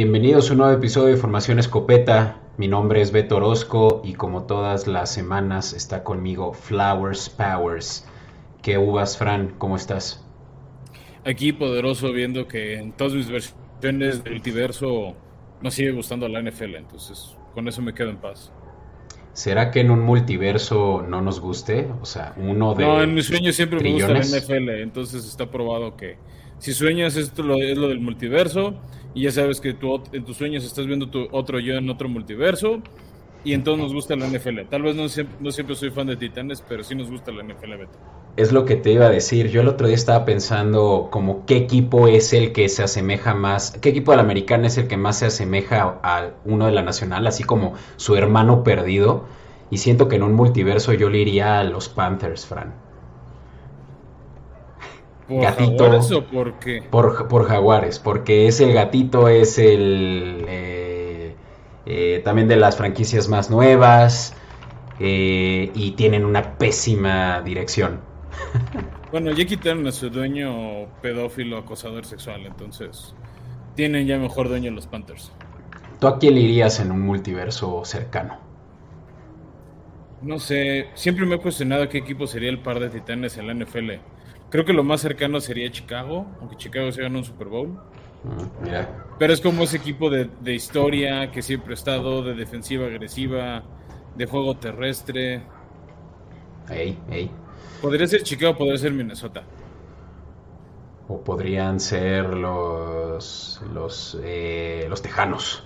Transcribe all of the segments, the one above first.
Bienvenidos a un nuevo episodio de Formación Escopeta. Mi nombre es Beto Orozco y como todas las semanas está conmigo Flowers Powers. ¿Qué uvas, Fran? ¿Cómo estás? Aquí poderoso viendo que en todas mis versiones del multiverso no sigue gustando la NFL, entonces con eso me quedo en paz. ¿Será que en un multiverso no nos guste? O sea, uno de. No, en mis sueños siempre me gusta la NFL, entonces está probado que si sueñas esto es lo del multiverso y ya sabes que tú, en tus sueños estás viendo tu otro yo en otro multiverso y entonces nos gusta la NFL. Tal vez no siempre, soy fan de Titanes, pero sí nos gusta la NFL, Beto. Es lo que te iba a decir. Yo el otro día estaba pensando como qué equipo es el que se asemeja más, qué equipo de la americana es el que más se asemeja a uno de la nacional, así como su hermano perdido. Y siento que en un multiverso yo le iría a los Panthers, Fran. ¿Por Jaguares o por qué? Por, Jaguares, porque es el gatito, es el... Eh, eh, también de las franquicias más nuevas eh, y tienen una pésima dirección. Bueno, ya quitaron a su dueño pedófilo, acosador sexual, entonces tienen ya mejor dueño los Panthers. ¿Tú a quién irías en un multiverso cercano? No sé, siempre me he cuestionado qué equipo sería el par de titanes en la NFL. Creo que lo más cercano sería Chicago, aunque Chicago se ganó un Super Bowl. Mm, Pero es como ese equipo de, historia que siempre ha estado, de defensiva agresiva, de juego terrestre. Ey, ey. Podría ser Chicago, podría ser Minnesota. O podrían ser los los eh, los Tejanos.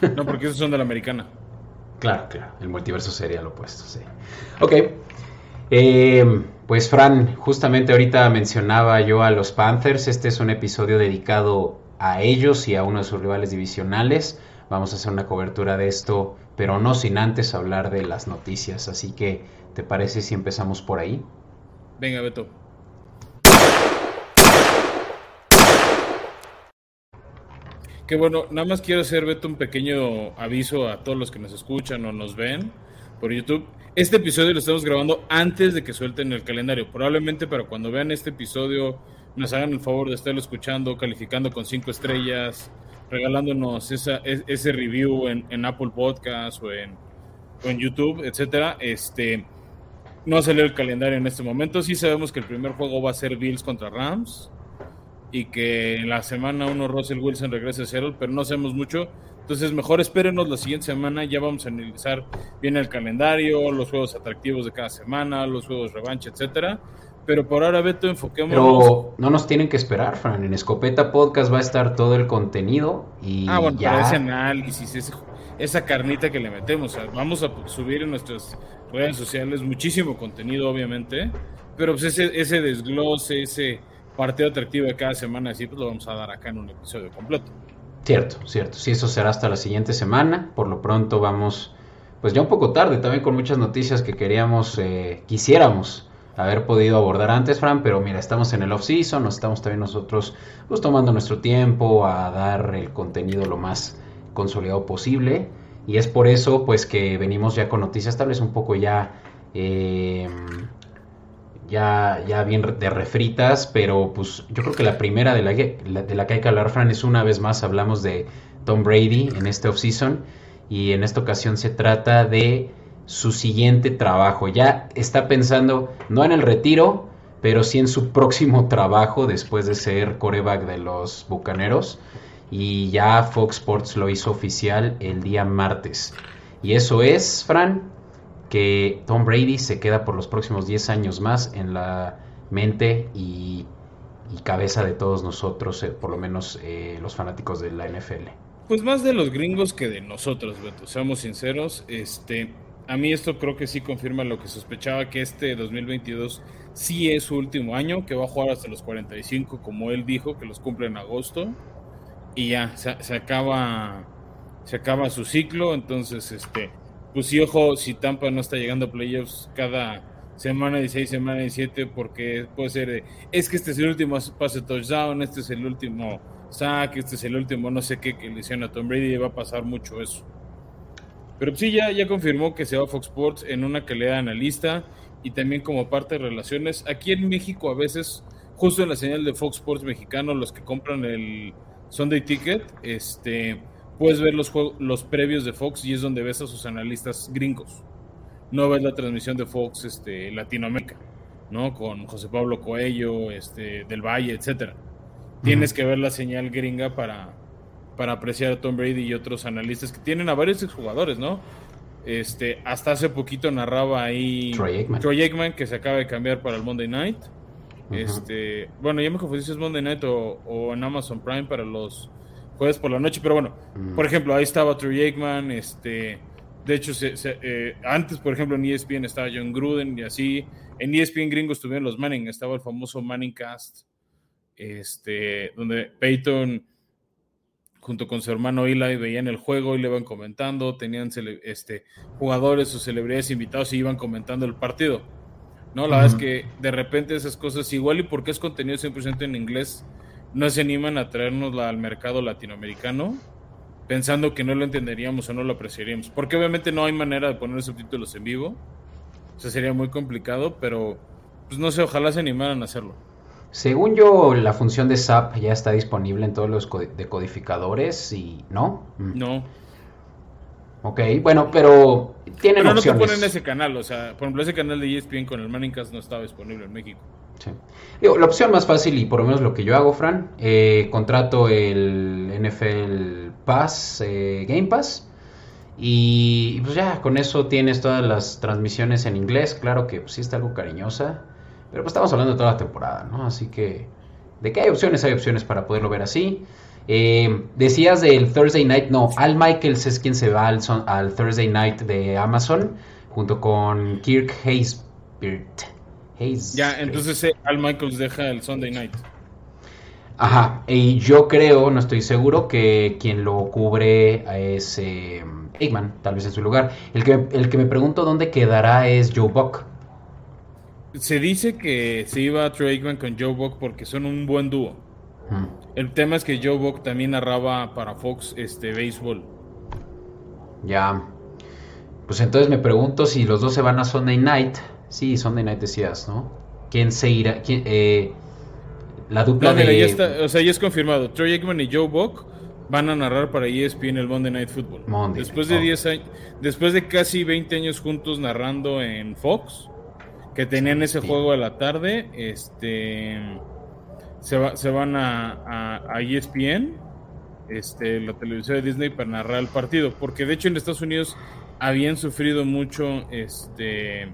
No, porque esos son de la americana. Claro, claro. El multiverso sería lo opuesto, sí. Ok. Eh, pues Fran, justamente ahorita mencionaba yo a los Panthers, este es un episodio dedicado a ellos y a uno de sus rivales divisionales. Vamos a hacer una cobertura de esto, pero no sin antes hablar de las noticias. Así que, ¿te parece si empezamos por ahí? Venga, Beto. Que bueno, nada más quiero hacer, Beto, un pequeño aviso a todos los que nos escuchan o nos ven por YouTube. Este episodio lo estamos grabando antes de que suelten el calendario. Probablemente para cuando vean este episodio nos hagan el favor de estarlo escuchando, calificando con cinco estrellas, regalándonos esa, ese review en, Apple Podcast o en, en YouTube, etcétera. Este, no salió el calendario en este momento. Sí sabemos que el primer juego va a ser Bills contra Rams y que en la semana uno Russell Wilson regresa a Seattle, pero no sabemos mucho. Entonces, mejor espérenos la siguiente semana. Ya vamos a analizar bien el calendario, los juegos atractivos de cada semana, los juegos revancha, etcétera. Pero por ahora, Beto, enfoquémonos. Pero no nos tienen que esperar, Fran. En Escopeta Podcast va a estar todo el contenido y. Ah, bueno, ya... ese análisis, esa carnita que le metemos. vamos a subir en nuestras redes sociales muchísimo contenido, obviamente. Pero pues ese, ese desglose, ese partido atractivo de cada semana, así pues lo vamos a dar acá en un episodio completo. Cierto, cierto. Sí, eso será hasta la siguiente semana. Por lo pronto vamos, pues ya un poco tarde, también con muchas noticias que queríamos, eh, quisiéramos haber podido abordar antes, Fran, pero mira, estamos en el off-season, nos estamos también nosotros pues tomando nuestro tiempo a dar el contenido lo más consolidado posible. Y es por eso, pues, que venimos ya con noticias tal vez un poco ya... Eh, ya, ya bien de refritas, pero pues yo creo que la primera de la, de la que hay que hablar, Fran, es una vez más hablamos de Tom Brady en este offseason y en esta ocasión se trata de su siguiente trabajo. Ya está pensando no en el retiro, pero sí en su próximo trabajo después de ser coreback de los Bucaneros. Y ya Fox Sports lo hizo oficial el día martes. Y eso es, Fran, que Tom Brady se queda por los próximos 10 años más en la mente y, cabeza de todos nosotros, eh, por lo menos eh, los fanáticos de la NFL. Pues más de los gringos que de nosotros, Beto, seamos sinceros. Este, a mí esto creo que sí confirma lo que sospechaba, que este 2022 sí es su último año, que va a jugar hasta los 45, como él dijo, que los cumple en agosto. Y ya, se, se acaba se acaba su ciclo, entonces este pues sí, ojo, si Tampa no está llegando a playoffs cada semana y seis, semana y siete, porque puede ser, es que este es el último pase touchdown, este es el último sack, este es el último no sé qué que le hicieron a Tom Brady va a pasar mucho eso. Pero sí, ya, ya confirmó que se va a Fox Sports en una calidad analista y también como parte de relaciones. Aquí en México a veces, justo en la señal de Fox Sports mexicano, los que compran el Sunday Ticket, este, puedes ver los, los previos de Fox y es donde ves a sus analistas gringos. No ves la transmisión de Fox este, Latinoamérica, ¿no? Con José Pablo Coello, este, del Valle, etcétera. Tienes que ver la señal gringa para, para apreciar a Tom Brady y otros analistas que tienen a varios exjugadores, ¿no? Este, hasta hace poquito narraba ahí Troy Aikman. que se acaba de cambiar para el Monday Night. Este, bueno, ya me confundí si es Monday Night o, en Amazon Prime para los jueves por la noche, pero bueno, por ejemplo, ahí estaba Troy Aikman, este, de hecho, eh, antes, por ejemplo, en ESPN estaba John Gruden y así, en ESPN gringos estuvieron los Manning, estaba el famoso Manning Cast, este, donde Peyton junto con su hermano Eli veían el juego y le iban comentando, tenían este, jugadores o celebridades invitados y iban comentando el partido. No, la verdad es que de repente esas cosas, igual y porque es contenido 100% en inglés, no se animan a traernos al mercado latinoamericano pensando que no lo entenderíamos o no lo apreciaríamos. Porque obviamente no hay manera de poner subtítulos en vivo. O sea, sería muy complicado, pero pues no sé, ojalá se animaran a hacerlo. Según yo, la función de SAP ya está disponible en todos los decodificadores y no. Mm. No. Ok, bueno, pero tienen pero opciones. no te ponen ese canal, o sea, por ejemplo, ese canal de ESPN con el Manningcast no estaba disponible en México. La opción más fácil y por lo menos lo que yo hago, Fran, eh, contrato el NFL Pass, eh, Game Pass, y pues ya, con eso tienes todas las transmisiones en inglés, claro que pues, sí está algo cariñosa, pero pues estamos hablando de toda la temporada, ¿no? Así que, de qué hay opciones, hay opciones para poderlo ver así. Eh, decías del Thursday Night, no, Al Michaels es quien se va al, al Thursday Night de Amazon, junto con Kirk Haysbert. Ya, entonces eh, Al Michaels deja el Sunday Night. Ajá, y yo creo, no estoy seguro, que quien lo cubre es eh, Eggman, tal vez en su lugar. El que, el que me pregunto dónde quedará es Joe Buck. Se dice que se iba Troy Aikman con Joe Buck porque son un buen dúo. El tema es que Joe Buck también narraba para Fox este béisbol. Ya. Pues entonces me pregunto si los dos se van a Sunday Night. Sí, Sunday Night decías, ¿no? ¿Quién se irá? Eh, la dupla de... ya está, o sea, ya es confirmado. Troy Aikman y Joe Buck van a narrar para ESPN el Monday Night Football. después de 10 años, después de casi 20 años juntos narrando en Fox, que tenían ese juego a la tarde, este se, se van a, a, ESPN, este, la televisión de Disney, para narrar el partido. Porque de hecho en Estados Unidos habían sufrido mucho este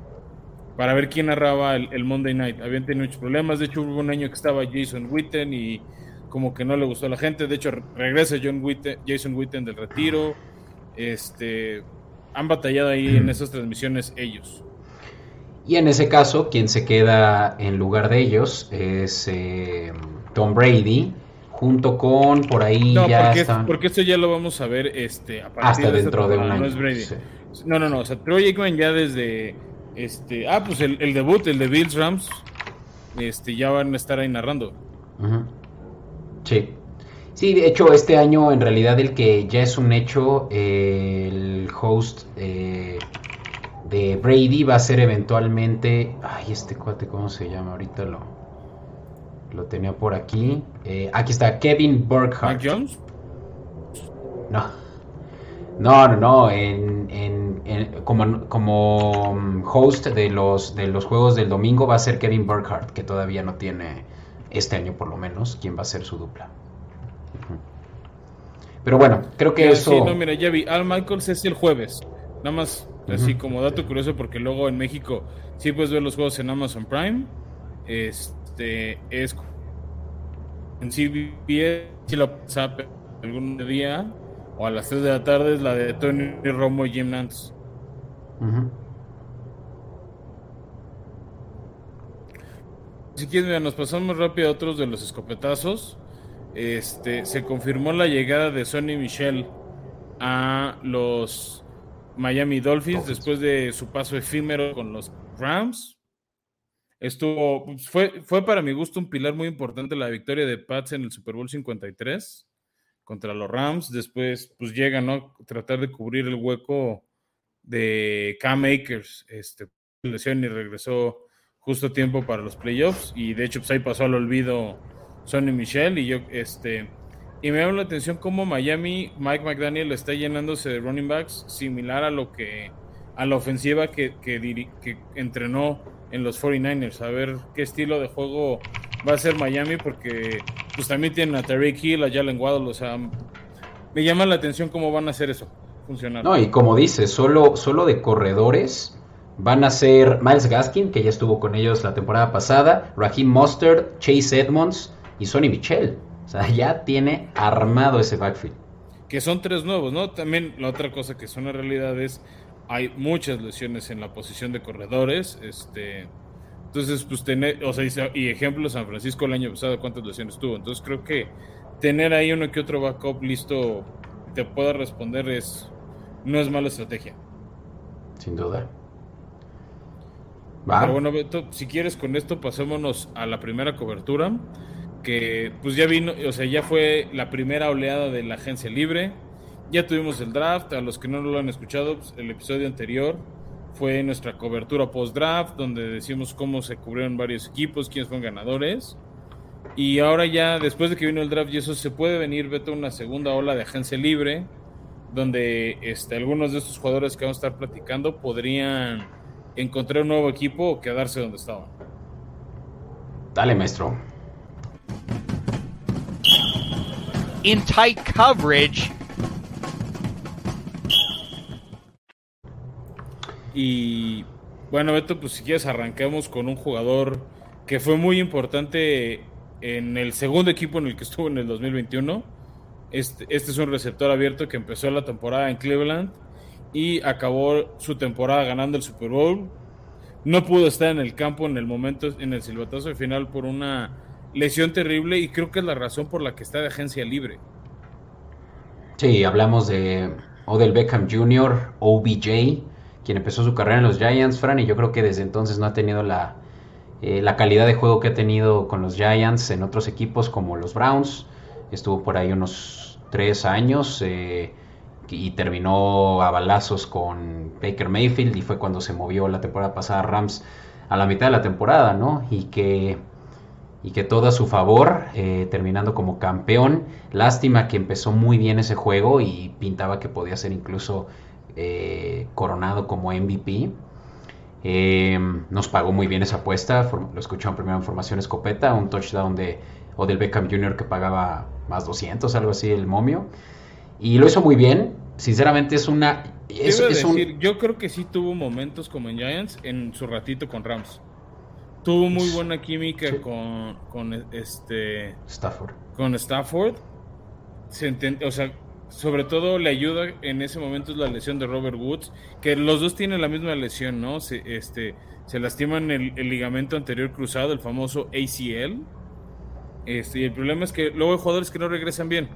para ver quién narraba el, Monday Night. Habían tenido muchos problemas. De hecho, hubo un año que estaba Jason Witten y como que no le gustó a la gente. De hecho, regresa John Jason Witten del retiro. Este, han batallado ahí en esas transmisiones ellos. Y en ese caso, quien se queda en lugar de ellos es eh, Tom Brady, junto con por ahí no, ya porque, porque esto ya lo vamos a ver este, a Hasta dentro de un año. No, es Brady. no, no, no. O sea, Troy Aikman ya desde. Este Ah, pues el, debut, el de Bills Rams, este, ya van a estar ahí narrando. Sí. Sí, de hecho, este año en realidad el que ya es un hecho, el host. Eh, de Brady va a ser eventualmente. Ay, este cuate, ¿cómo se llama? Ahorita lo, lo tenía por aquí. Eh, aquí está, Kevin Burkhardt. Jones? No. No, no, no. En, como, como um, host de los, de los juegos del domingo va a ser Kevin Burkhardt, que todavía no tiene, este año por lo menos, quién va a ser su dupla. Pero bueno, creo que eso. Sí, no, mira, ya vi. Al Michaels es el jueves. Nada más Así como dato curioso, porque luego en México sí puedes ver los juegos en Amazon Prime. Este es en CBS, si lo WhatsApp algún día o a las 3 de la tarde es la de Tony Romo y Jim Nance. Si quieren, nos pasamos rápido a otros de los escopetazos. Este, se confirmó la llegada de Sonny Michel a los Miami Dolphins, después de su paso efímero con los Rams. Estuvo, pues, fue, fue para mi gusto un pilar muy importante la victoria de Pats en el Super Bowl 53 contra los Rams. Después, pues llega, ¿no? Tratar de cubrir el hueco de Cam Akers, este, lesión y regresó justo tiempo para los playoffs. Y de hecho, pues ahí pasó al olvido Sonny Michel. Y yo, este, Y me llama la atención cómo Miami, Mike McDaniel está llenándose de running backs similar a lo que a la ofensiva que, que, que entrenó en los 49ers. A ver qué estilo de juego va a ser Miami, porque pues también tienen a Tariq Hill, a Jalen Waddle, o sea, me llama la atención cómo van a hacer eso funcionar. No, y como dices, solo, solo de corredores van a ser Miles Gaskin, que ya estuvo con ellos la temporada pasada, Raheem Mostert, Chase Edmonds y Sonny Michel. O sea, ya tiene armado ese backfield. Que son tres nuevos, ¿no? También la otra cosa que es una realidad es hay muchas lesiones en la posición de corredores. Este, entonces, pues tener, o sea, y ejemplo, San Francisco el año pasado, ¿cuántas lesiones tuvo? Entonces creo que tener ahí uno que otro backup listo te pueda responder es no es mala estrategia. Sin duda. Pero bueno, Beto, si quieres con esto pasémonos a la primera cobertura, que pues ya vino, o sea, ya fue la primera oleada de la agencia libre, ya tuvimos el draft, a los que no lo han escuchado, pues, el episodio anterior fue nuestra cobertura post-draft, donde decimos cómo se cubrieron varios equipos, quiénes fueron ganadores. Y ahora ya, después de que vino el draft y eso, se puede venir, Beto, una segunda ola de agencia libre, donde este, algunos de estos jugadores que vamos a estar platicando podrían encontrar un nuevo equipo o quedarse donde estaban. Dale, maestro. In tight coverage. Y bueno, Beto, pues si quieres arranquemos con un jugador que fue muy importante en el segundo equipo en el que estuvo en el 2021 este, este, es un receptor abierto que empezó la temporada en Cleveland y acabó su temporada ganando el Super Bowl. No pudo estar en el campo en el momento, en el silbatazo de final por una lesión terrible y creo que es la razón por la que está de agencia libre. Sí, hablamos de Odell Beckham Jr., OBJ, quien empezó su carrera en los Giants, Fran, y yo creo que desde entonces no ha tenido la, eh, la calidad de juego que ha tenido con los Giants en otros equipos como los Browns. Estuvo por ahí unos tres años eh, y terminó a balazos con Baker Mayfield y fue cuando se movió la temporada pasada Rams a la mitad de la temporada, ¿no? Y que, y que todo a su favor, eh, terminando como campeón. Lástima que empezó muy bien ese juego y pintaba que podía ser incluso eh, coronado como MVP. nos pagó muy bien esa apuesta, lo escucharon primero en formación escopeta, un touchdown de Odell Beckham Jr. que pagaba más 200, algo así, el momio. Y lo hizo muy bien. Sinceramente es una... Es, Yo creo que sí tuvo momentos como en Giants en su ratito con Rams. Tuvo muy buena química con, con este... Stafford. Con Stafford. Se o sea, sobre todo le ayuda en ese momento es la lesión de Robert Woods, que los dos tienen la misma lesión, ¿no? Se, este, se lastiman el, el ligamento anterior cruzado, el famoso ACL este, y el problema es que luego hay jugadores que no regresan bien.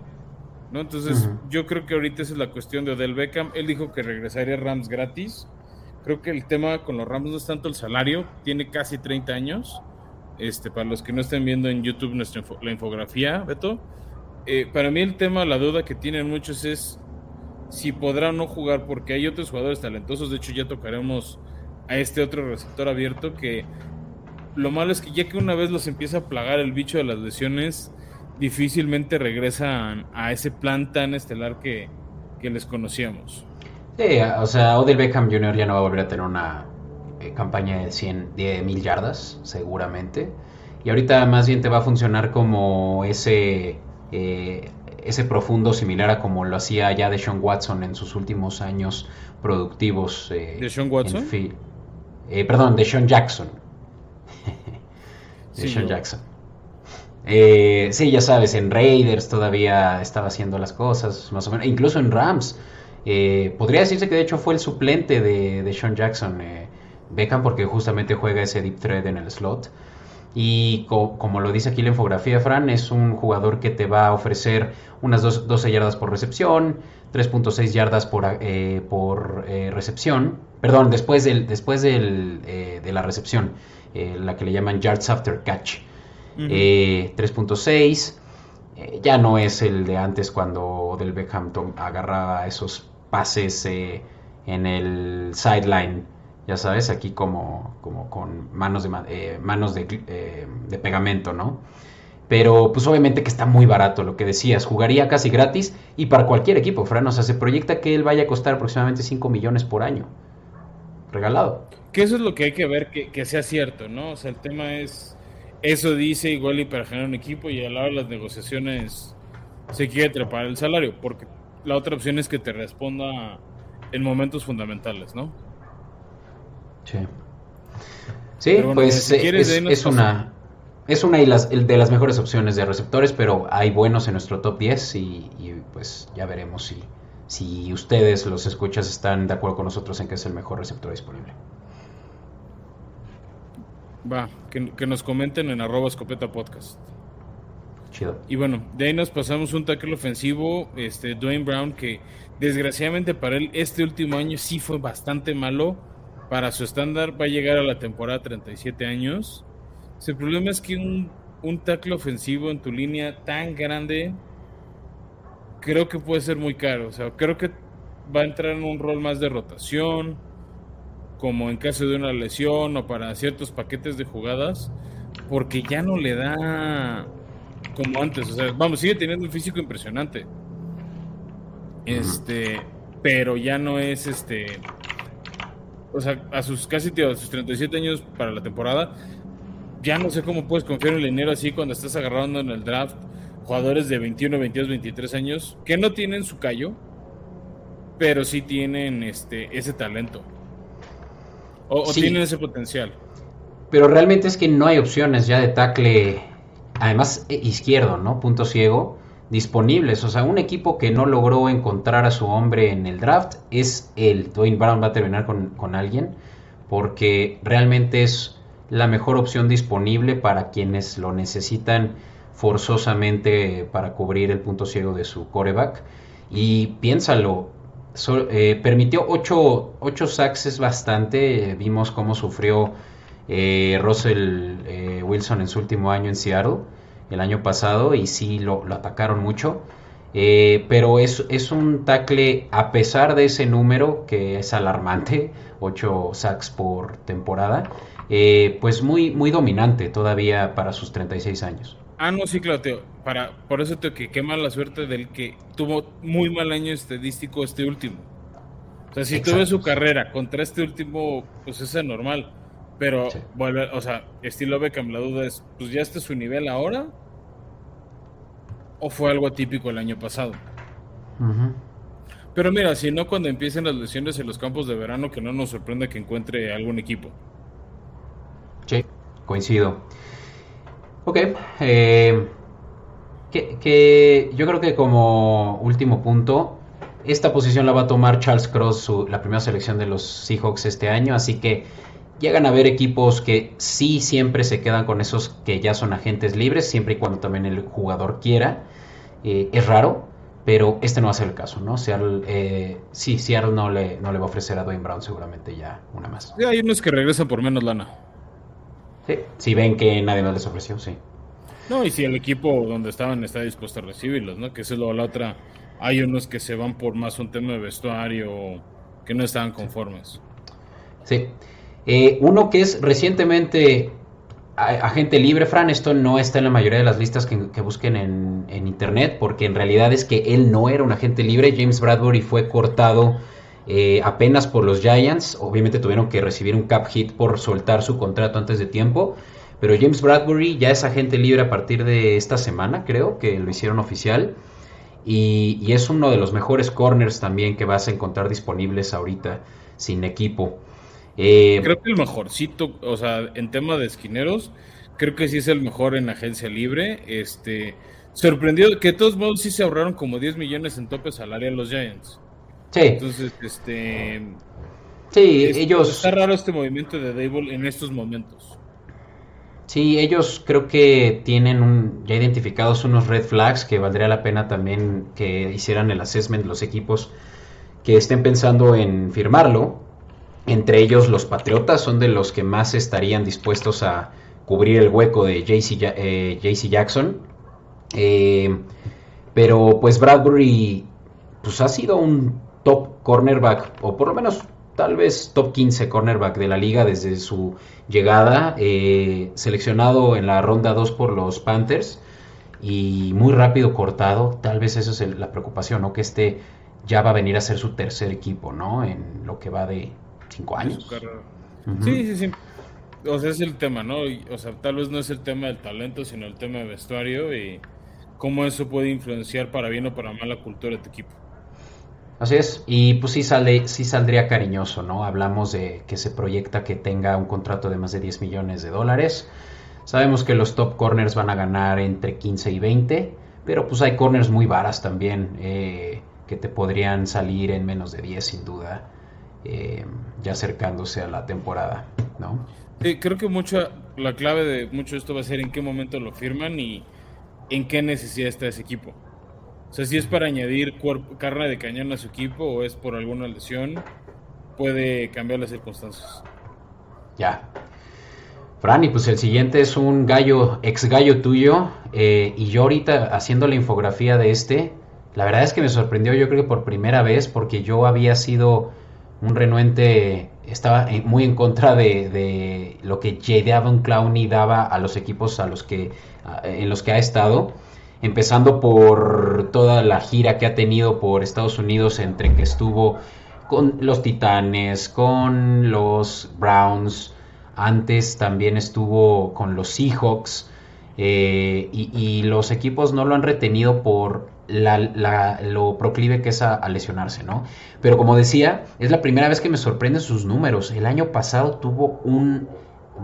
¿no? Entonces, yo creo que ahorita esa es la cuestión de Odell Beckham. Él dijo que regresaría a Rams gratis. Creo que el tema con los Rams no es tanto el salario, tiene casi 30 años. Este, para los que no estén viendo en YouTube nuestra la infografía, Beto, eh, para mí el tema, la duda que tienen muchos es si podrá o no jugar, porque hay otros jugadores talentosos. De hecho, ya tocaremos a este otro receptor abierto que lo malo es que ya que una vez los empieza a plagar el bicho de las lesiones, difícilmente regresan a ese plan tan estelar que, les conocíamos. Sí, o sea, Odell Beckham Jr. ya no va a volver a tener una eh, campaña de 100, de mil yardas, seguramente. Y ahorita más bien te va a funcionar como ese, eh, ese profundo similar a como lo hacía ya de Sean Watson en sus últimos años productivos. Eh, ¿De Sean Watson? perdón, de Sean Jackson de Sean Jackson. Eh, sí, ya sabes, en Raiders todavía estaba haciendo las cosas, más o menos, incluso en Rams. Eh, podría decirse que de hecho fue el suplente de, Sean Jackson, eh, Beckham, porque justamente juega ese deep thread en el slot. Y como lo dice aquí la infografía, Fran, es un jugador que te va a ofrecer unas 12 yardas por recepción, 3.6 yardas por, por recepción, perdón, después, del, después del, de la recepción eh, la que le llaman Yards After Catch. 3.6. Eh, eh, ya no es el de antes cuando Del Beckham agarraba esos pases en el sideline, ya sabes, aquí como, como con manos de, manos de, pegamento, ¿no? Pero pues obviamente que está muy barato lo que decías, jugaría casi gratis y para cualquier equipo, Fran, o sea, se proyecta que él vaya a costar aproximadamente 5 millones por año. Regalado. Que eso es lo que hay que ver que, que sea cierto, ¿no? O sea, el tema es, eso dice igual y para generar un equipo y a la hora de las negociaciones se quiere trepar el salario, porque la otra opción es que te responda en momentos fundamentales, ¿no? Sí. Sí, pues eh, es, una es una de las, de las mejores opciones de receptores, pero hay buenos en nuestro top 10 y, pues ya veremos si, si ustedes, los escuchas, están de acuerdo con nosotros en que es el mejor receptor disponible. Va, que, nos comenten en arroba escopeta podcast. Chido. Y bueno, de ahí nos pasamos un tackle ofensivo, este Dwayne Brown, que desgraciadamente para él este último año sí fue bastante malo. Para su estándar va a llegar a la temporada 37 años. El problema es que un, un tackle ofensivo en tu línea tan grande creo que puede ser muy caro. O sea, creo que va a entrar en un rol más de rotación, como en caso de una lesión o para ciertos paquetes de jugadas, porque ya no le da como antes. O sea, vamos, sigue teniendo un físico impresionante. Este, pero ya no es este. O sea, a sus casi tío, a sus 37 años para la temporada, ya no sé cómo puedes confiar en el dinero así cuando estás agarrando en el draft jugadores de 21, 22, 23 años que no tienen su callo, pero sí tienen este ese talento. O, tienen ese potencial. Pero realmente es que no hay opciones ya de tackle, además eh, izquierdo, ¿no? Punto ciego, disponibles. O sea, un equipo que no logró encontrar a su hombre en el draft es el Dwayne Brown va a terminar con, con alguien, porque realmente es la mejor opción disponible para quienes lo necesitan forzosamente para cubrir el punto ciego de su coreback. Y piénsalo, eh, permitió 8, ocho, sacks, es bastante. vimos cómo sufrió eh, Russell eh, Wilson en su último año en Seattle, el año pasado, y sí lo, atacaron mucho. pero es, es, un tackle, a pesar de ese número, que es alarmante, 8 sacks por temporada, pues muy, muy dominante todavía para sus 36 años. Ah, no, sí, claro, Teo. Para, por eso te que quema la suerte del que tuvo muy mal año estadístico este último. O sea, si tuve su carrera contra este último, pues es normal. Pero vuelve, o sea, estilo Beckham, la duda es, pues ya está su nivel ahora. ¿O fue algo atípico el año pasado? Pero mira, si no, cuando empiecen las lesiones en los campos de verano, que no nos sorprenda que encuentre algún equipo. Sí, coincido. Ok. Eh, que, yo creo que como último punto, esta posición la va a tomar Charles Cross, la primera selección de los Seahawks este año, así que llegan a ver equipos que sí siempre se quedan con esos que ya son agentes libres, siempre y cuando también el jugador quiera. Eh, es raro, pero este no va a ser el caso, ¿no? Seattle, eh, sí, Seattle no le, no le va a ofrecer a Dwayne Brown seguramente ya una más. Sí, hay unos que regresan por menos lana. Sí, si ven que nadie más les ofreció, sí. No, y si el equipo donde estaban está dispuesto a recibirlos, ¿no? Que eso es lo, la otra. Hay unos que se van por más un tema de vestuario que no estaban conformes. Sí. Eh, uno que es recientemente agente libre, Fran, esto no está en la mayoría de las listas que, busquen en, internet, porque en realidad es que él no era un agente libre. James Bradbury fue cortado eh, apenas por los Giants. Obviamente tuvieron que recibir un cap hit por soltar su contrato antes de tiempo. Pero James Bradbury ya es agente libre a partir de esta semana, creo que lo hicieron oficial. Y, es uno de los mejores corners también que vas a encontrar disponibles ahorita sin equipo. Eh, creo que el mejorcito, o sea, en tema de esquineros, creo que sí es el mejor en agencia libre. Este, sorprendido que de todos modos sí se ahorraron como 10 millones en tope salarial los Giants. Sí. Entonces, este. Sí, ellos. Está raro este movimiento de Dable en estos momentos. Sí, ellos creo que tienen un, ya identificados unos red flags que valdría la pena también que hicieran el assessment los equipos que estén pensando en firmarlo. Entre ellos los Patriotas son de los que más estarían dispuestos a cubrir el hueco de JC, eh, Jackson. Eh, pero pues Bradbury pues ha sido un top cornerback, o por lo menos tal vez top 15 cornerback de la liga desde su llegada, eh, seleccionado en la ronda 2 por los Panthers. y muy rápido cortado, tal vez esa es la preocupación, ¿no? Que este ya va a venir a ser su tercer equipo, ¿no? En lo que va de cinco años. Sí, sí, sí. O sea, es el tema, ¿no? O sea, tal vez no es el tema del talento, sino el tema de vestuario y cómo eso puede influenciar para bien o para mal la cultura de tu equipo. Así es, y pues sí, sale, sí saldría cariñoso, ¿no? Hablamos de que se proyecta que tenga un contrato de más de 10 millones de dólares. Sabemos que los top corners van a ganar entre 15 y 20, pero pues hay corners muy varas también eh, que te podrían salir en menos de 10 sin duda, eh, ya acercándose a la temporada, ¿no? Sí, creo que mucha, la clave de mucho esto va a ser en qué momento lo firman y en qué necesidad está ese equipo. O sea, si es para añadir carne de cañón a su equipo o es por alguna lesión, puede cambiar las circunstancias. Ya. Franny, pues el siguiente es un gallo, ex gallo tuyo, eh, y yo ahorita haciendo la infografía de este, la verdad es que me sorprendió yo creo que por primera vez, porque yo había sido un renuente, estaba muy en contra de, lo que J. Avon Clowney daba a los equipos a los que, en los que ha estado empezando por toda la gira que ha tenido por Estados Unidos entre que estuvo con los Titanes, con los Browns, antes también estuvo con los Seahawks eh, y, los equipos no lo han retenido por lo proclive que es a, a, lesionarse, ¿no? Pero como decía, es la primera vez que me sorprenden sus números. El año pasado tuvo un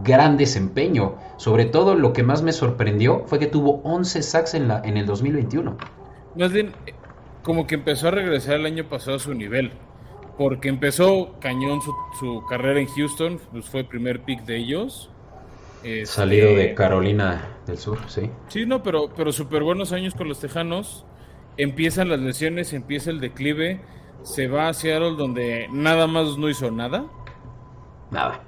gran desempeño. Sobre todo lo que más me sorprendió fue que tuvo 11 sacks en, la, en el 2021. Más bien, como que empezó a regresar el año pasado a su nivel. Porque empezó cañón su, carrera en Houston, pues fue el primer pick de ellos. Este, Salido de Carolina del Sur, sí. Sí, no, pero, pero súper buenos años con los Tejanos. Empiezan las lesiones, empieza el declive. Se va a Seattle donde nada más no hizo nada. Nada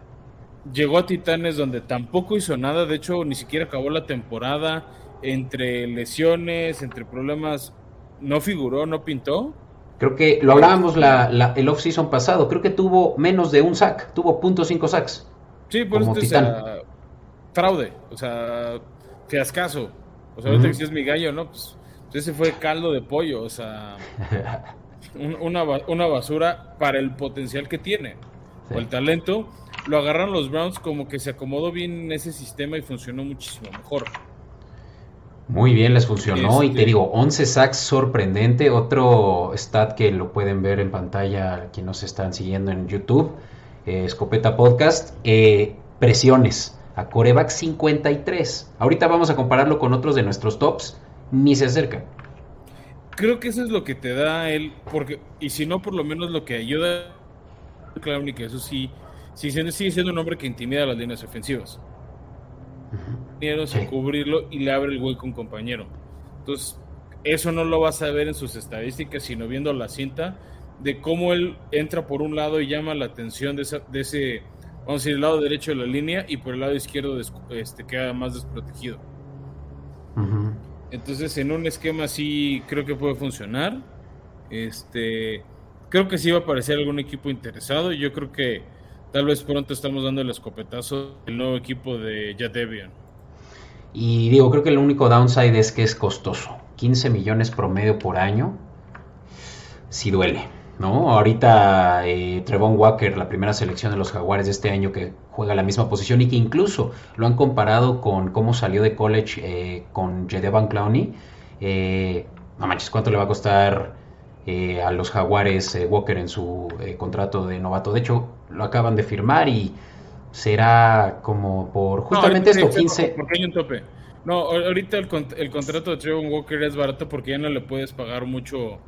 llegó a Titanes donde tampoco hizo nada, de hecho ni siquiera acabó la temporada, entre lesiones, entre problemas, no figuró, no pintó. Creo que lo hablábamos la, el off-season pasado, creo que tuvo menos de un sack, tuvo .5 sacks. Sí, por eso es fraude, o sea, fiascazo. O sea, ahorita que es mi gallo, ¿no? Pues, ese fue caldo de pollo, o sea, una, una basura para el potencial que tiene, o el talento lo agarraron los Browns como que se acomodó bien en ese sistema y funcionó muchísimo mejor. Muy bien, les funcionó. Y te este digo, 11 sacks sorprendente. Otro stat que lo pueden ver en pantalla, quienes nos están siguiendo en YouTube, eh, Escopeta Podcast. Eh, presiones a coreback 53. Ahorita vamos a compararlo con otros de nuestros tops. Ni se acerca. Creo que eso es lo que te da él, porque, y si no, por lo menos lo que ayuda a Clowney, que eso sí, sigue siendo un hombre que intimida a las líneas ofensivas. Cubrirlo y le abre el hueco a un compañero. Entonces, eso no lo vas a ver en sus estadísticas, sino viendo la cinta de cómo él entra por un lado y llama la atención de, ese, vamos a decir, el lado derecho de la línea y por el lado izquierdo este, queda más desprotegido. Entonces, en un esquema así creo que puede funcionar. Este, creo que sí va a aparecer algún equipo interesado. Yo creo que Tal vez pronto estamos dando el escopetazo del nuevo equipo de Jadevian. Y digo, creo que el único downside es que es costoso. 15 millones promedio por año. Sí duele, ¿no? Ahorita eh, Trevon Walker, la primera selección de los Jaguares de este año que juega la misma posición y que incluso lo han comparado con cómo salió de college eh, con Jadevan Clowney. Eh, no manches, ¿cuánto le va a costar eh, a los Jaguares eh, Walker en su eh, contrato de novato. De hecho, lo acaban de firmar y será como por justamente esto, 15. Porque hay un tope. No, ahorita el, el contrato de Trevor Walker es barato porque ya no le puedes pagar mucho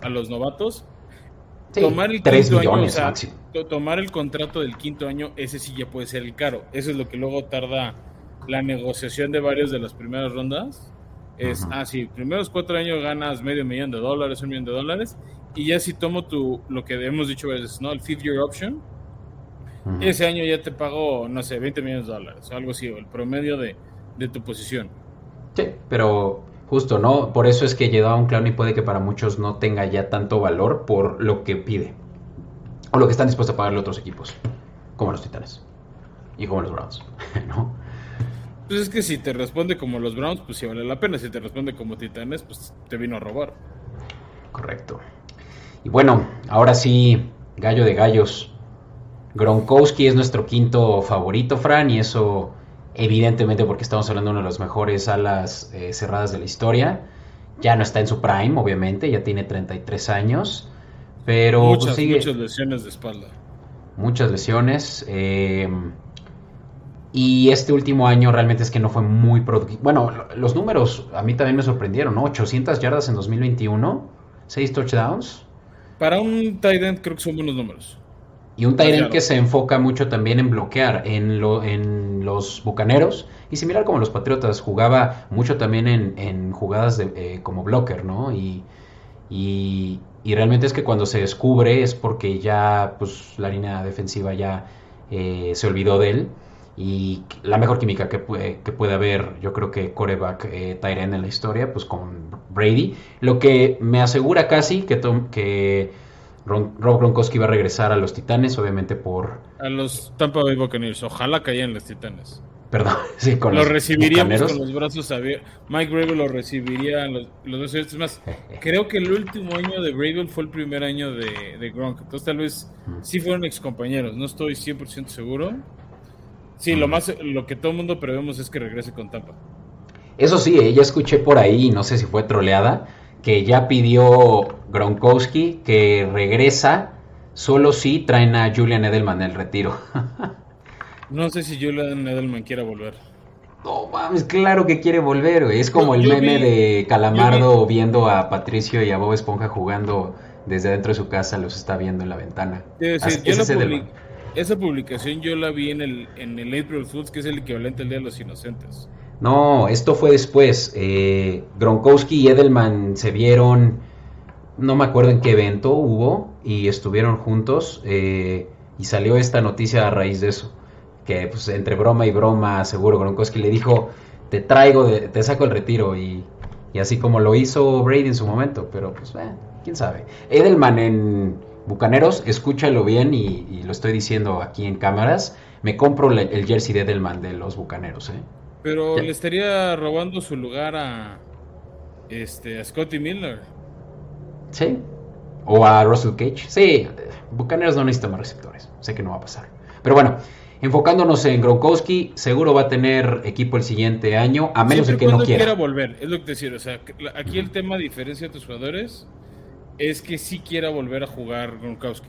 a los novatos. Tomar el quinto año, tomar el contrato del quinto año, ese sí ya puede ser el caro. Eso es lo que luego tarda la negociación de varios de las primeras rondas es, ah, sí, primeros cuatro años ganas medio millón de dólares, un millón de dólares, y ya si tomo tu, lo que hemos dicho veces, ¿no? El fifth year option, ese año ya te pago, no sé, 20 millones de dólares, algo así, o el promedio de, tu posición. Sí, pero justo, ¿no? Por eso es que llegado a un clown y puede que para muchos no tenga ya tanto valor por lo que pide, o lo que están dispuestos a pagarle otros equipos, como los Titanes y como los Browns, ¿no? Pues es que si te responde como los Browns, pues sí vale la pena. Si te responde como Titanes, pues te vino a robar. Correcto. Y bueno, ahora sí, gallo de gallos. Gronkowski es nuestro quinto favorito, Fran, y eso evidentemente porque estamos hablando de una de las mejores alas eh, cerradas de la historia. Ya no está en su prime, obviamente, ya tiene 33 años, pero pues, muchas, sigue... muchas lesiones de espalda. Muchas lesiones. eh, y este último año realmente es que no fue muy productivo. Bueno, los números a mí también me sorprendieron, ¿no? 800 yardas en 2021, 6 touchdowns. Para un tight end creo que son buenos números. Y un Tyrant que se enfoca mucho también en bloquear en, lo, en los bucaneros. Y similar como los Patriotas, jugaba mucho también en, en jugadas de, eh, como blocker, ¿no? Y, y, y realmente es que cuando se descubre es porque ya pues, la línea defensiva ya eh, se olvidó de él. Y la mejor química que puede, que puede haber, yo creo que coreback eh, Tyrant en la historia, pues con Brady. Lo que me asegura casi que, Tom- que Ron- Rob Gronkowski va a regresar a los Titanes, obviamente por... A los Tampa Bay Buccaneers. Ojalá caían los Titanes. Perdón, sí, con lo los recibiríamos Bucaneros. con los brazos abiertos. Mike Bravel lo recibiría los, los abiertos. Es más, creo que el último año de Bravel fue el primer año de, de Gronk. Entonces tal vez sí fueron excompañeros. No estoy 100% seguro. Sí, lo más lo que todo el mundo prevemos es que regrese con Tampa. Eso sí, eh, ya escuché por ahí, no sé si fue troleada, que ya pidió Gronkowski que regresa solo si traen a Julian Edelman del retiro. No sé si Julian Edelman quiera volver. No mames, claro que quiere volver, güey. Es como el yo meme vi- de Calamardo viendo a Patricio y a Bob Esponja jugando desde dentro de su casa, los está viendo en la ventana. Así- ese esa publicación yo la vi en el, en el April Fools, que es el equivalente al Día de los Inocentes. No, esto fue después. Eh, Gronkowski y Edelman se vieron, no me acuerdo en qué evento hubo, y estuvieron juntos, eh, y salió esta noticia a raíz de eso. Que pues entre broma y broma, seguro Gronkowski le dijo, te traigo, te saco el retiro, y, y así como lo hizo Brady en su momento, pero pues, eh, quién sabe. Edelman en Bucaneros, escúchalo bien, y, y lo estoy diciendo aquí en cámaras, me compro le- el jersey de Edelman de los Bucaneros, ¿eh? Pero Ya. le estaría robando su lugar a este a Scotty Miller. Sí. O a Russell Cage. Sí, Bucaneros no necesita más receptores. Sé que no va a pasar. Pero bueno, enfocándonos en Gronkowski, seguro va a tener equipo el siguiente año, a menos de que no quiera. quiera volver, es lo que te decía. O sea, aquí el tema, a diferencia de tus jugadores, es que sí quiera volver a jugar Gronkowski.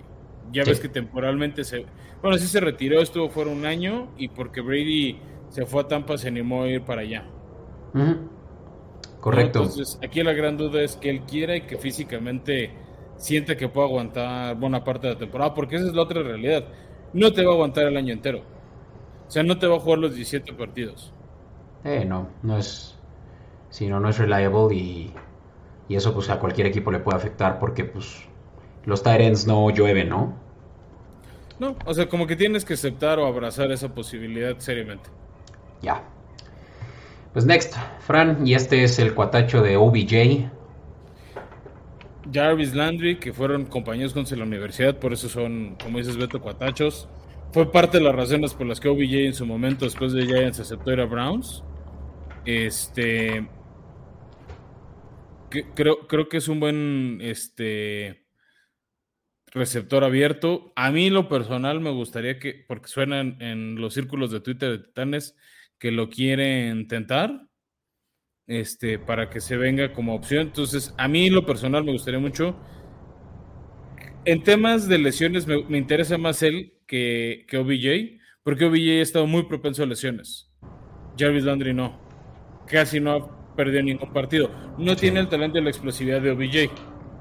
Ya Sí. ves que temporalmente se. Bueno, sí se retiró, estuvo fuera un año y porque Brady se fue a Tampa, se animó a ir para allá. Correcto. Entonces, aquí la gran duda es que él quiera y que físicamente sienta que puede aguantar buena parte de la temporada, porque esa es la otra realidad. No te va a aguantar el año entero. O sea, no te va a jugar los 17 partidos. Eh, no, no es. Sí, no, no es reliable y, y eso pues a cualquier equipo le puede afectar porque pues los Tyrants no llueven, ¿no? No, o sea, como que tienes que aceptar o abrazar esa posibilidad seriamente. Ya. Pues next, Fran, y este es el cuatacho de OBJ. Jarvis Landry, que fueron compañeros con la universidad, por eso son, como dices, Beto Cuatachos. Fue parte de las razones por las que OBJ en su momento, después de Giants, aceptó ir a Browns. Este. creo, creo que es un buen este, receptor abierto. A mí, lo personal, me gustaría que, porque suenan en los círculos de Twitter de Titanes, que lo quieren tentar este, para que se venga como opción. Entonces, a mí lo personal me gustaría mucho. En temas de lesiones, me, me interesa más él que, que OBJ, porque OBJ ha estado muy propenso a lesiones. Jarvis Landry no. Casi no ha perdido ningún partido. No tiene el talento y la explosividad de OBJ.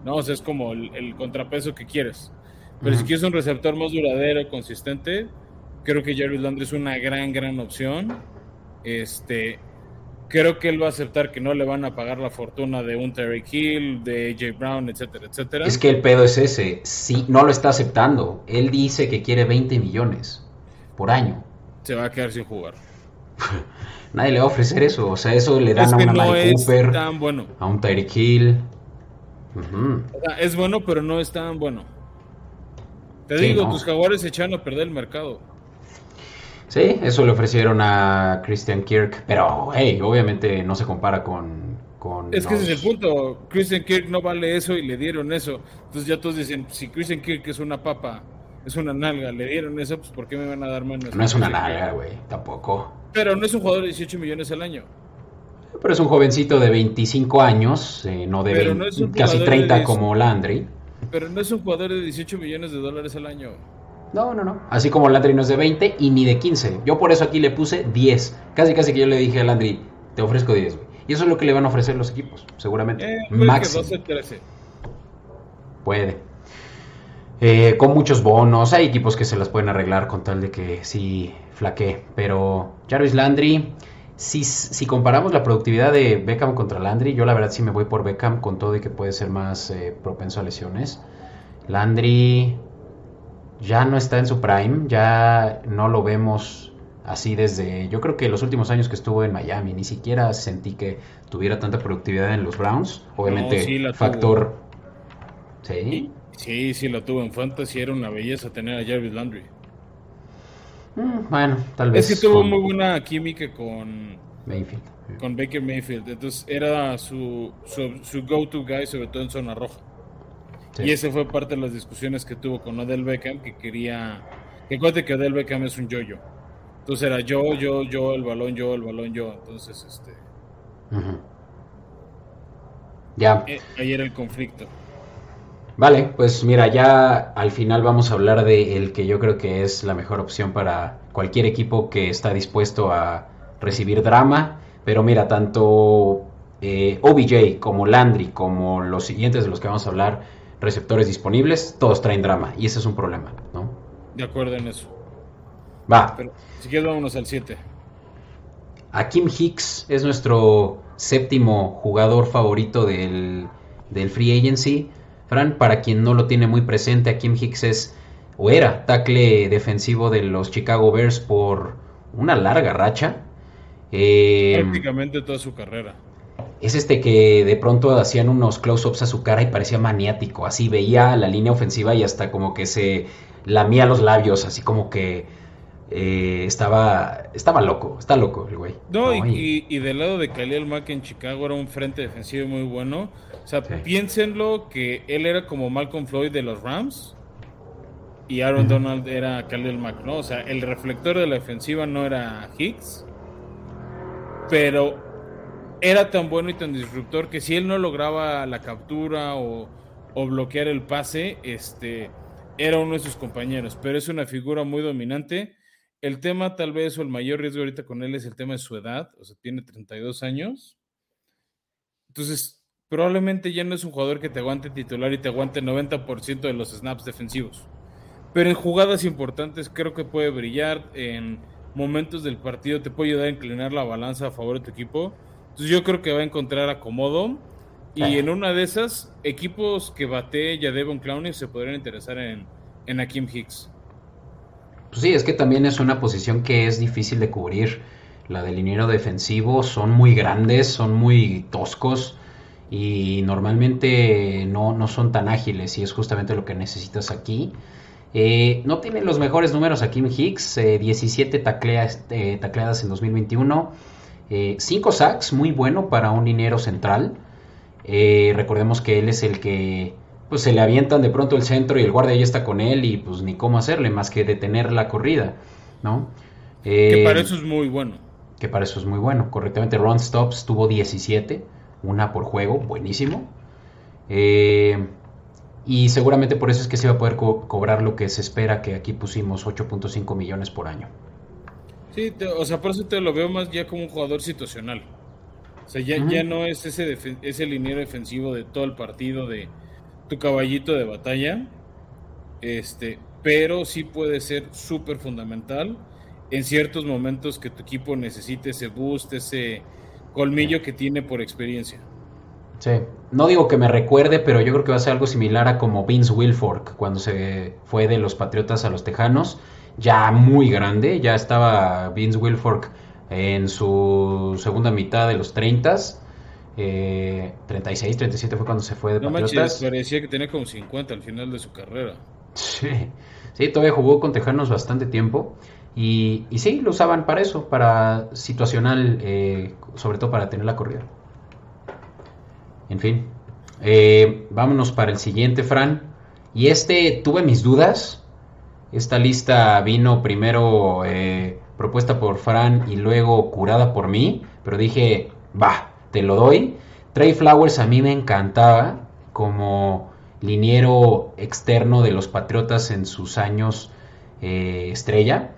¿no? O sea, es como el, el contrapeso que quieres. Pero si Ujú. quieres un receptor más duradero, consistente, creo que Jarvis Landry es una gran, gran opción. Este, creo que él va a aceptar que no le van a pagar la fortuna de un Terry Hill, de AJ Brown, etcétera, etcétera. Es que el pedo es ese. Sí, no lo está aceptando. Él dice que quiere 20 millones por año. Se va a quedar sin jugar. Nadie le va a ofrecer eso. O sea, eso le dan Es a una no Cooper, tan bueno. a un Tyreek Hill. Ujú. O sea, es bueno, pero no es tan bueno. Te Sí, digo, no. tus jaguares se echaron a perder el mercado. Sí, eso le ofrecieron a Christian Kirk, pero hey, obviamente no se compara con... con Es que ese es el punto. Christian Kirk no vale eso y le dieron eso. Entonces ya todos dicen, si Christian Kirk es una papa, es una nalga, le dieron eso, pues ¿por qué me van a dar menos? No es una nalga, güey, tampoco. Pero no es un jugador de 18 millones al año. Pero es un jovencito de 25 años, eh, no de Pero 20 no es un casi jugador de 30 diez- como Landry. Pero no es un jugador de 18 millones de dólares al año. No, no, no. Así como Landry no es de 20 y ni de 15. Yo por eso aquí le puse 10. Casi, casi que yo le dije a Landry, te ofrezco 10, güey. Y eso es lo que le van a ofrecer los equipos, seguramente. Eh, Máximo. 12, 13. Puede. Eh, con muchos bonos. Hay equipos que se las pueden arreglar con tal de que sí flaquee. Pero Jarvis Landry, si, si comparamos la productividad de Beckham contra Landry, yo la verdad sí me voy por Beckham con todo y que puede ser más eh, propenso a lesiones. Landry ya no está en su prime, ya no lo vemos así desde, yo creo que los últimos años que estuvo en Miami, ni siquiera sentí que tuviera tanta productividad en los Browns. Obviamente, sí la factor... Sí. Sí, sí, lo tuvo en Fantasy. Era una belleza tener a Jarvis Landry. Mm, bueno, tal vez Es que tuvo con muy buena química con, Mayfield. con Baker Mayfield. Entonces era su, su, su go-to guy, sobre todo en zona roja. Sí. Y ese fue parte de las discusiones que tuvo con Odell Beckham, que quería... Que acuérdate que Odell Beckham es un yo-yo. Entonces era yo, yo, yo, el balón, yo, el balón, yo. Entonces, este... Ya, eh, ahí era el conflicto. vale, pues mira, ya al final vamos a hablar de el que yo creo que es la mejor opción para cualquier equipo que está dispuesto a recibir drama. Pero mira, tanto eh, OBJ como Landry, como los siguientes de los que vamos a hablar, receptores disponibles, todos traen drama. Y ese es un problema, ¿no? De acuerdo en eso. Va, Pero si quieres vámonos al 7. Akim Hicks es nuestro séptimo jugador favorito del, del Free Agency. Fran, para quien no lo tiene muy presente, Akim Hicks es o era tackle defensivo de los Chicago Bears por una larga racha. Eh, Prácticamente toda su carrera. Es este que de pronto hacían unos close-ups a su cara y parecía maniático. Así veía la línea ofensiva y hasta como que se lamía los labios, así como que eh, estaba, estaba loco, está loco el güey. No, y, Y- del lado de Khalil Mack en Chicago era un frente defensivo muy bueno. O sea, Sí. piénsenlo que él era como Malcolm Floyd de los Rams y Aaron. Donald era Khalil Mack, ¿no? O sea, el reflector de la ofensiva no era Hicks, pero era tan bueno y tan disruptor que si él no lograba la captura o, bloquear el pase, este, era uno de sus compañeros, pero es una figura muy dominante. El tema tal vez o el mayor riesgo ahorita con él es el tema de su edad, o sea, tiene 32 años. Entonces, probablemente ya no es un jugador que te aguante titular y te aguante el 90% de los snaps defensivos. Pero en jugadas importantes creo que puede brillar. En momentos del partido te puede ayudar a inclinar la balanza a favor de tu equipo. Entonces yo creo que va a encontrar acomodo. Y Sí. en una de esas, equipos que bate ya Devon Clowney se podrían interesar en, en Akim Hicks. Pues sí, es que también es una posición que es difícil de cubrir. La del liniero defensivo son muy grandes, son muy toscos y normalmente no, no son tan ágiles y es justamente lo que necesitas aquí. Eh, no tiene los mejores números aquí en Hicks, eh, 17 tacleas, eh, tacleadas en 2021, 5 sacks, muy bueno para un liniero central. Eh, recordemos que él es el que pues se le avientan de pronto el centro y el guardia ya está con él y pues ni cómo hacerle más que detener la corrida, ¿no? Que Eh, para eso es muy bueno. que para eso es muy bueno. Correctamente, Ron Stops tuvo 17, una por juego, buenísimo. Eh, y seguramente por eso es que se va a poder co- cobrar lo que se espera, que aquí pusimos 8.5 millones por año. Sí, te- o sea, por eso te lo veo más ya como un jugador situacional. O sea, ya, ya no es ese, ese liniero defensivo de todo el partido, de tu caballito de batalla. Este, pero sí puede ser súper fundamental en ciertos momentos que tu equipo necesite ese boost, ese colmillo que tiene por experiencia. Sí. No digo que me recuerde, pero yo creo que va a ser algo similar a como Vince Wilfork cuando se fue de los Patriotas a los Tejanos, ya muy grande, ya estaba Vince Wilfork en su segunda mitad de los 30 eh, 36, 37 fue cuando se fue de No Patriotas. manches, parecía que tenía como 50 al final de su carrera. Sí, sí, todavía jugó con Tejanos bastante tiempo. Y, y sí, lo usaban para eso, para situacional, eh, sobre todo para tener la corrida. En fin, eh, vámonos para el siguiente, Fran. Y este tuve mis dudas. Esta lista vino primero eh, propuesta por Fran y luego curada por mí. Pero dije, va, te lo doy. Trey Flowers a mí me encantaba como liniero externo de los Patriotas en sus años eh, estrella.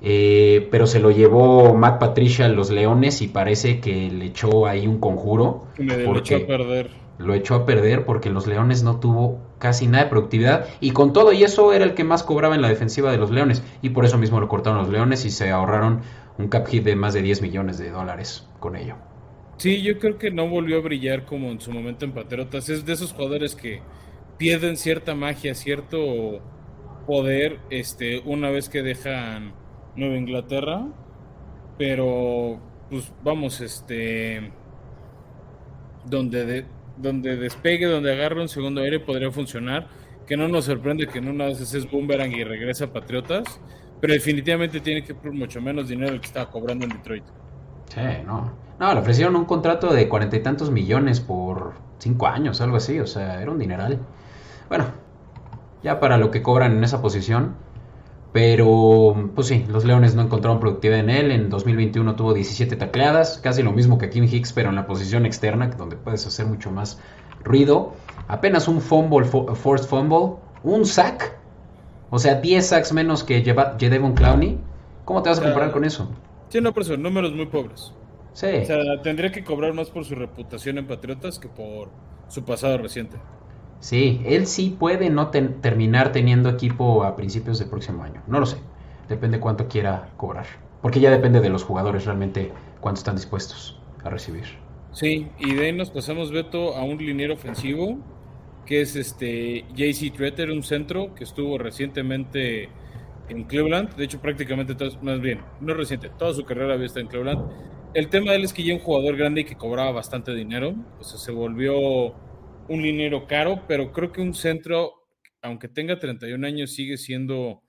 Eh, pero se lo llevó Matt Patricia a los Leones y parece que le echó ahí un conjuro. Lo echó a perder. Lo echó a perder porque los Leones no tuvo casi nada de productividad y con todo y eso era el que más cobraba en la defensiva de los Leones y por eso mismo lo cortaron los Leones y se ahorraron un cap hit de más de 10 millones de dólares con ello. Sí, yo creo que no volvió a brillar como en su momento en Patriotas. Es de esos jugadores que pierden cierta magia, cierto poder este, una vez que dejan Nueva Inglaterra. Pero, pues vamos, este. Donde, de, donde despegue, donde agarre un segundo aire podría funcionar. Que no nos sorprende que en una vez es boomerang y regresa a Patriotas. Pero definitivamente tiene que por mucho menos dinero que estaba cobrando en Detroit. Sí, no. No, le ofrecieron un contrato de cuarenta y tantos millones por cinco años, algo así. O sea, era un dineral. Bueno, ya para lo que cobran en esa posición. Pero, pues sí, los Leones no encontraron productividad en él. En 2021 tuvo 17 tacleadas, casi lo mismo que Kim Hicks, pero en la posición externa, donde puedes hacer mucho más ruido. Apenas un fumble, forced fumble, un sack. O sea, 10 sacks menos que Jedevon Clowney. ¿Cómo te vas a comparar con eso? Sí, no, pero son números muy pobres. Sí. O sea, tendría que cobrar más por su reputación en Patriotas que por su pasado reciente. Sí, él sí puede no terminar teniendo equipo a principios del próximo año. No lo sé. Depende cuánto quiera cobrar. Porque ya depende de los jugadores realmente cuánto están dispuestos a recibir. Sí, y de ahí nos pasamos, Beto, a un liniero ofensivo, que es este JC Tretter, un centro que estuvo recientemente en Cleveland. De hecho, prácticamente, más bien, no reciente, toda su carrera había estado en Cleveland. El tema de él es que ya un jugador grande y que cobraba bastante dinero. O sea, se volvió un dinero caro, pero creo que un centro, aunque tenga 31 años, sigue siendo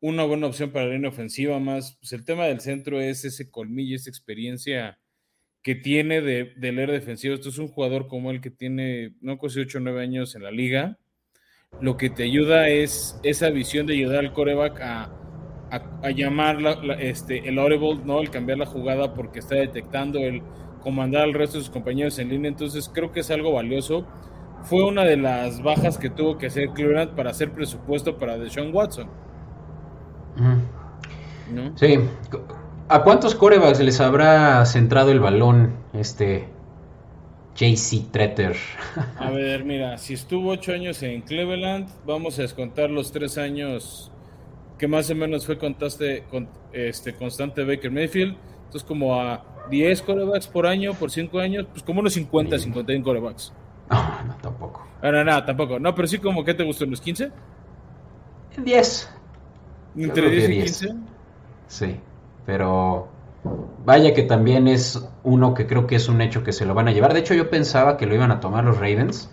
una buena opción para la línea ofensiva. Más, pues el tema del centro es ese colmillo, esa experiencia que tiene de, leer defensivo. Esto es un jugador como el que tiene, no casi 8 o 9 años en la liga. Lo que te ayuda es esa visión de ayudar al coreback a, a, llamar este, el audible, ¿no? El cambiar la jugada porque está detectando, el comandar al resto de sus compañeros en línea. Entonces creo que es algo valioso fue una de las bajas que tuvo que hacer Cleveland para hacer presupuesto para Deshaun Watson. Sí. ¿A cuántos corebacks les habrá centrado el balón este JC Tretter? a ver, mira, si estuvo ocho años en Cleveland, vamos a descontar los tres años que más o menos fue contaste, con, este, constante Baker Mayfield. Entonces, como a 10 corebacks por año, por 5 años, pues como unos 50, 51 corebacks. No, no, tampoco. No, pero sí como que te gustó, los 15? 10. ¿Entre 10 y 15? Sí, pero vaya que también es uno que creo que es un hecho que se lo van a llevar. De hecho, yo pensaba que lo iban a tomar los Ravens,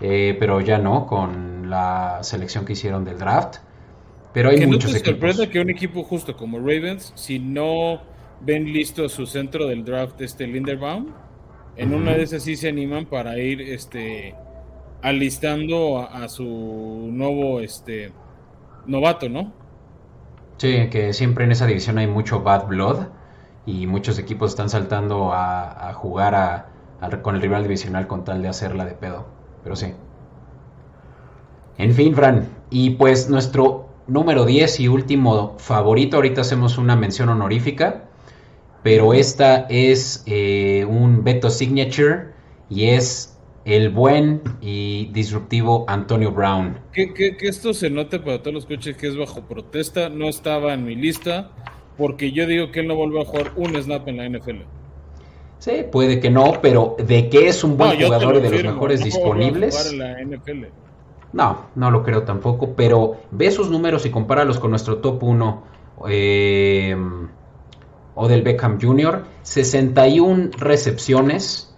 eh, pero ya no, con la selección que hicieron del draft. Pero hay muchos no te sorprende que un equipo justo como Ravens, si no ven listo su centro del draft, este Linderbaum, en una de esas sí se animan para ir este alistando a, su nuevo este novato, ¿no? Sí, que siempre en esa división hay mucho bad blood y muchos equipos están saltando a, jugar a, con el rival divisional con tal de hacerla de pedo. Pero sí. En fin, Fran. Y pues nuestro número 10 y último favorito, ahorita hacemos una mención honorífica pero esta es eh, un veto signature y es el buen y disruptivo Antonio Brown. Que, esto se note para todos los coches que es bajo protesta, no estaba en mi lista, porque yo digo que él no vuelve a jugar un snap en la NFL. Sí, puede que no, pero de que es un buen jugador y de los mejores disponibles. No, no lo creo tampoco, pero ve sus números y compáralos con nuestro top 1. Eh, o del Beckham Jr., 61 recepciones,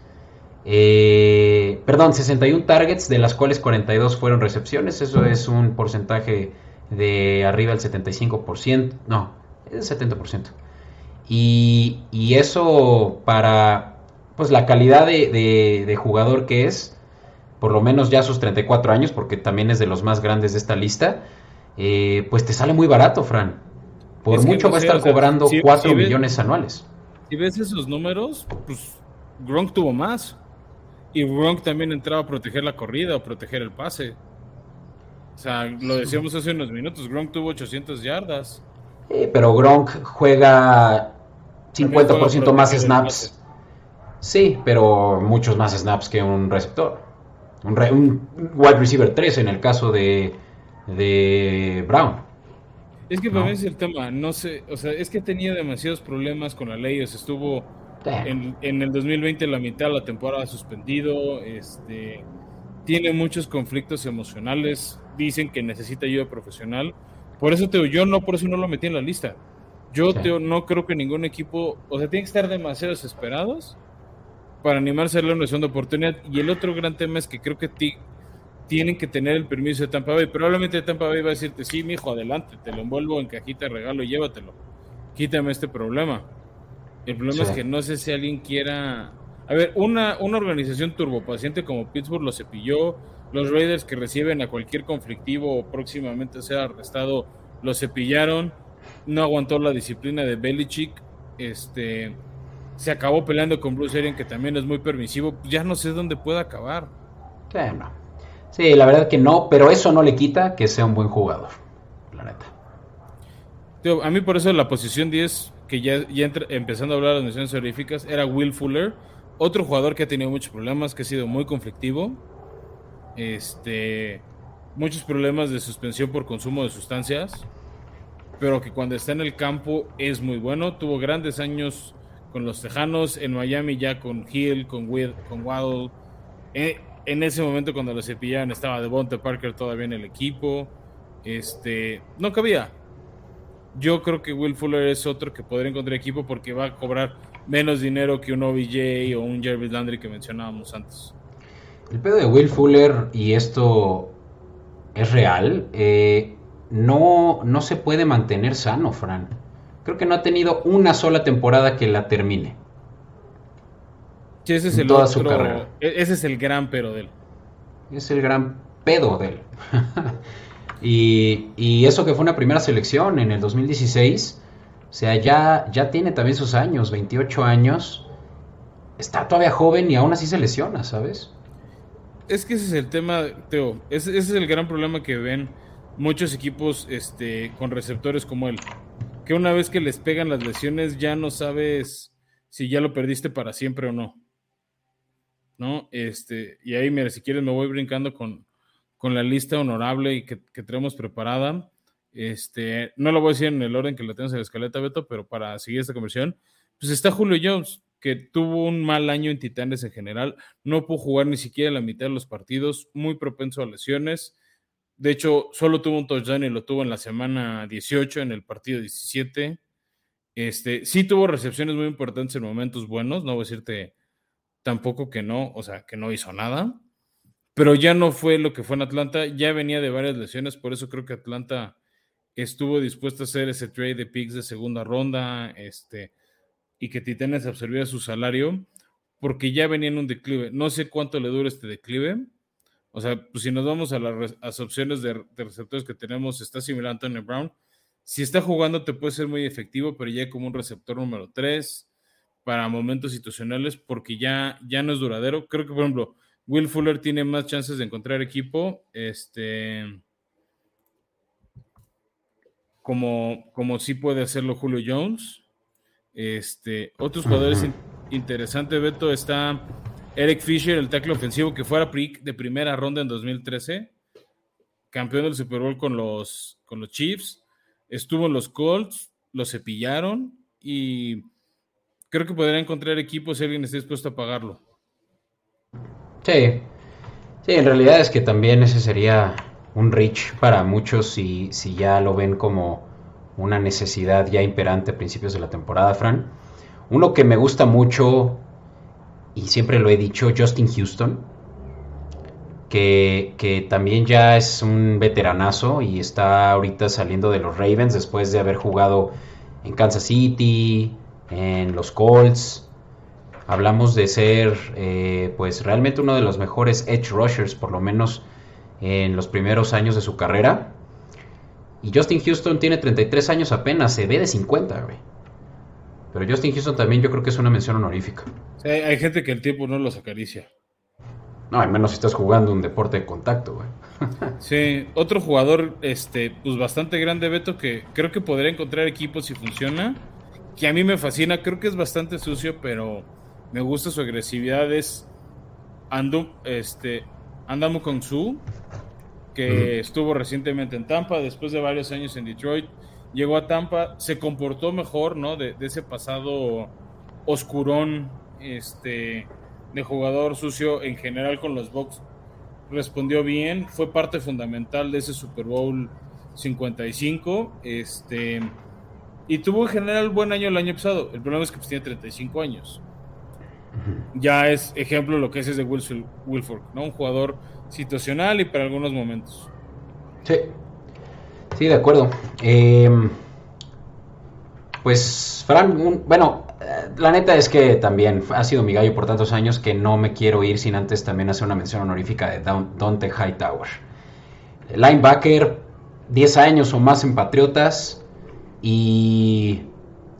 eh, perdón, 61 targets, de las cuales 42 fueron recepciones, eso es un porcentaje de arriba del 75%, no, Es 70%. Y, y eso para pues la calidad de, de, jugador que es, por lo menos ya a sus 34 años, porque también es de los más grandes de esta lista, eh, pues te sale muy barato, Fran. Por mucho va a estar cobrando 4 millones anuales. Si ves esos números, pues Gronk tuvo más. Y Gronk también entraba a proteger la corrida o proteger el pase. O sea, lo decíamos hace unos minutos, Gronk tuvo 800 yardas. pero Gronk juega 50% más snaps. Sí, pero muchos más snaps que un receptor. Un, wide receiver 3 en el caso de, de Brown. Es que para mí es el tema, no sé, o sea, es que tenía demasiados problemas con la ley, o sea, estuvo en, en, el 2020 la mitad de la temporada suspendido, este, tiene muchos conflictos emocionales, dicen que necesita ayuda profesional, por eso te yo no, por eso no lo metí en la lista. Yo no creo que ningún equipo, o sea, tiene que estar demasiado desesperados para animarse a darle una segunda oportunidad. Y el otro gran tema es que creo que tienen que tener el permiso de Tampa Bay. Probablemente Tampa Bay va a decirte, sí, mi hijo, adelante, te lo envuelvo en cajita de regalo y llévatelo. Quítame este problema. El problema es que no sé si alguien quiera... A ver, una, una organización turbopaciente como Pittsburgh lo cepilló, los Raiders que reciben a cualquier conflictivo o próximamente sea arrestado, lo cepillaron, no aguantó la disciplina de Belichick, este, se acabó peleando con Bruce Arians, que también es muy permisivo, ya no sé dónde puede acabar. Sí, sí, la verdad que no, pero eso no le quita que sea un buen jugador, la neta. a mí por eso la posición 10, que ya, ya empezando a hablar de las misiones honoríficas, era Will Fuller, otro jugador que ha tenido muchos problemas, que ha sido muy conflictivo este, muchos problemas de suspensión por consumo de sustancias, pero que cuando está en el campo es muy bueno. Tuvo grandes años con los Tejanos, en Miami ya con Hill, con, con Waddle. En, en, ese momento cuando lo cepillaban estaba Devonta Parker todavía en el equipo. Este, no cabía. Yo creo que Will Fuller es otro que podría encontrar equipo porque va a cobrar menos dinero que un OBJ o un Jervis Landry que mencionábamos antes. El pedo de Will Fuller, y esto es real, eh, no, no se puede mantener sano, Fran. Creo que no ha tenido una sola temporada que la termine. Sí, ese es el toda su carrera. E-, ese es el gran pero de él. Es el gran pedo de él. y, y, eso que fue una primera selección en el 2016. O sea, ya, ya tiene también sus años, 28 años. Está todavía joven y aún así se lesiona, ¿sabes? es que ese es el tema, Teo. Ese, es el gran problema que ven muchos equipos este, con receptores como él. Que una vez que les pegan las lesiones ya no sabes si ya lo perdiste para siempre o no. ¿No? Este, y ahí, mira, si quieres me voy brincando con, con la lista honorable y que, tenemos preparada. Este, no lo voy a decir en el orden que la tenemos en la escaleta, Beto, pero para seguir esta conversión, pues está Julio Jones que tuvo un mal año en Titanes en general, no pudo jugar ni siquiera la mitad de los partidos, muy propenso a lesiones. De hecho, solo tuvo un touchdown y lo tuvo en la semana 18, en el partido 17. Este, sí tuvo recepciones muy importantes en momentos buenos, no voy a decirte tampoco que no, o sea, que no hizo nada, pero ya no fue lo que fue en Atlanta, ya venía de varias lesiones, por eso creo que Atlanta estuvo dispuesto a hacer ese trade de picks de segunda ronda, este, y que Titanes absorbiera su salario porque ya venía en un declive. No sé cuánto le dura este declive. O sea, pues si nos vamos a las, opciones de, receptores que tenemos, está similar a Antonio Brown. Si está jugando, te puede ser muy efectivo, pero ya como un receptor número 3 para momentos situacionales, porque ya, ya no es duradero. Creo que, por ejemplo, Will Fuller tiene más chances de encontrar equipo. Este. Como, como sí puede hacerlo Julio Jones. Este, otros jugadores interesantes, Beto, está Eric Fisher, el tackle ofensivo que fuera de primera ronda en 2013, campeón del Super Bowl con los, con los Chiefs, estuvo en los Colts, lo cepillaron y creo que podría encontrar equipo si alguien está dispuesto a pagarlo. Sí, sí, en realidad es que también ese sería un reach para muchos si, si ya lo ven como una necesidad ya imperante a principios de la temporada, Fran. Uno que me gusta mucho, y siempre lo he dicho, Justin Houston, que, que, también ya es un veteranazo y está ahorita saliendo de los Ravens después de haber jugado en Kansas City, en los Colts. Hablamos de ser eh, pues realmente uno de los mejores edge rushers, por lo menos en los primeros años de su carrera. Y Justin Houston tiene 33 años apenas, se ve de 50, güey. Pero Justin Houston también yo creo que es una mención honorífica. hay gente que el tiempo no los acaricia. No, al menos si estás jugando un deporte de contacto, güey. sí, otro jugador, este, pues bastante grande, Beto, que creo que podría encontrar equipos si funciona. Que a mí me fascina, creo que es bastante sucio, pero me gusta su agresividad. Es Andum, este, Andamu Kongsu, que estuvo recientemente en Tampa, después de varios años en Detroit. Llegó a Tampa, se comportó mejor, ¿no? De, de ese pasado oscurón, este de jugador sucio en general con los Bucks respondió bien, fue parte fundamental de ese Super Bowl 55, este y tuvo en general buen año el año pasado. El problema es que pues, tiene 35 años. Ya es ejemplo lo que es ese de Wilford, ¿no? Un jugador situacional y para algunos momentos. Sí, sí, de acuerdo. Eh, pues, Fran, bueno, eh, la neta es que también ha sido mi gallo por tantos años que no me quiero ir sin antes también hacer una mención honorífica de Dante Hightower. Linebacker, 10 años o más en Patriotas y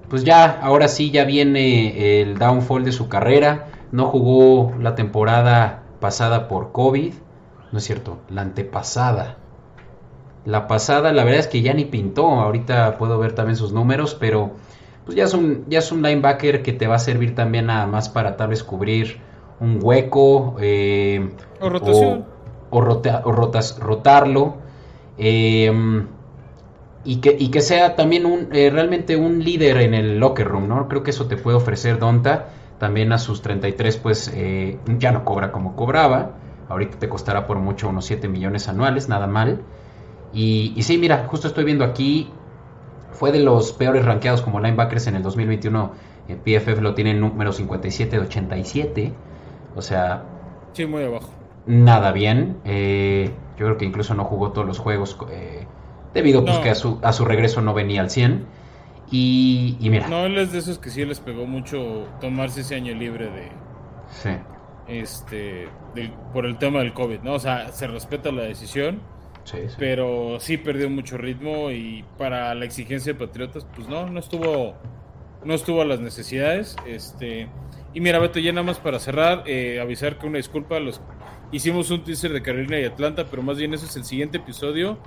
pues ya, ahora sí ya viene el downfall de su carrera. No jugó la temporada pasada por COVID, no es cierto, la antepasada. La pasada, la verdad es que ya ni pintó. Ahorita puedo ver también sus números, pero pues ya es un, ya es un linebacker que te va a servir también nada más para tal vez cubrir un hueco. Eh, o rotación. O, rotas, rotarlo. Em, y, que, y que sea también un, eh, realmente un líder en el locker room, ¿no? Creo que eso te puede ofrecer Donta. También a sus 33, pues eh, ya no cobra como cobraba. Ahorita te costará por mucho unos 7 millones anuales, nada mal. Y, y sí, mira, justo estoy viendo aquí fue de los peores rankeados como linebackers en el 2021. En PFF lo tiene número 57 de 87. O sea. Sí, muy abajo. Nada bien. Eh, yo creo que incluso no jugó todos los juegos. Debido a pues, que a su, a su regreso no venía al 100. Y, mira. No, él es de esos que sí les pegó mucho tomarse ese año libre de. Sí. Este. por el tema del COVID, ¿no? O sea, se respeta la decisión pero sí perdió mucho ritmo y para la exigencia de Patriotas, pues no, no estuvo, no estuvo a las necesidades. Este, y mira, Beto, ya nada más para cerrar, eh, avisar que una disculpa, los hicimos un teaser de Carolina y Atlanta, pero más bien eso es el siguiente episodio.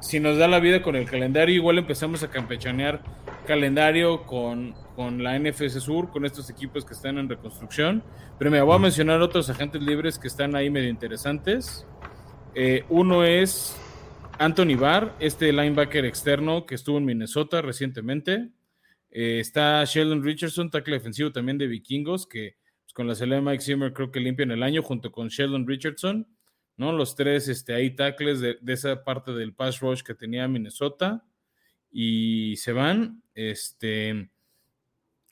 Si nos da la vida con el calendario, igual empezamos a campechanear calendario con, con la NFC Sur, con estos equipos que están en reconstrucción. Pero me voy a mencionar otros agentes libres que están ahí medio interesantes. Eh, uno es Anthony Barr, este linebacker externo que estuvo en Minnesota recientemente. Eh, está Sheldon Richardson, tackle defensivo también de Vikingos, que pues, con la de Mike Zimmer creo que limpian el año junto con Sheldon Richardson, ¿no? Los tres este, ahí tackles de, esa parte del pass rush que tenía Minnesota y se van. Este,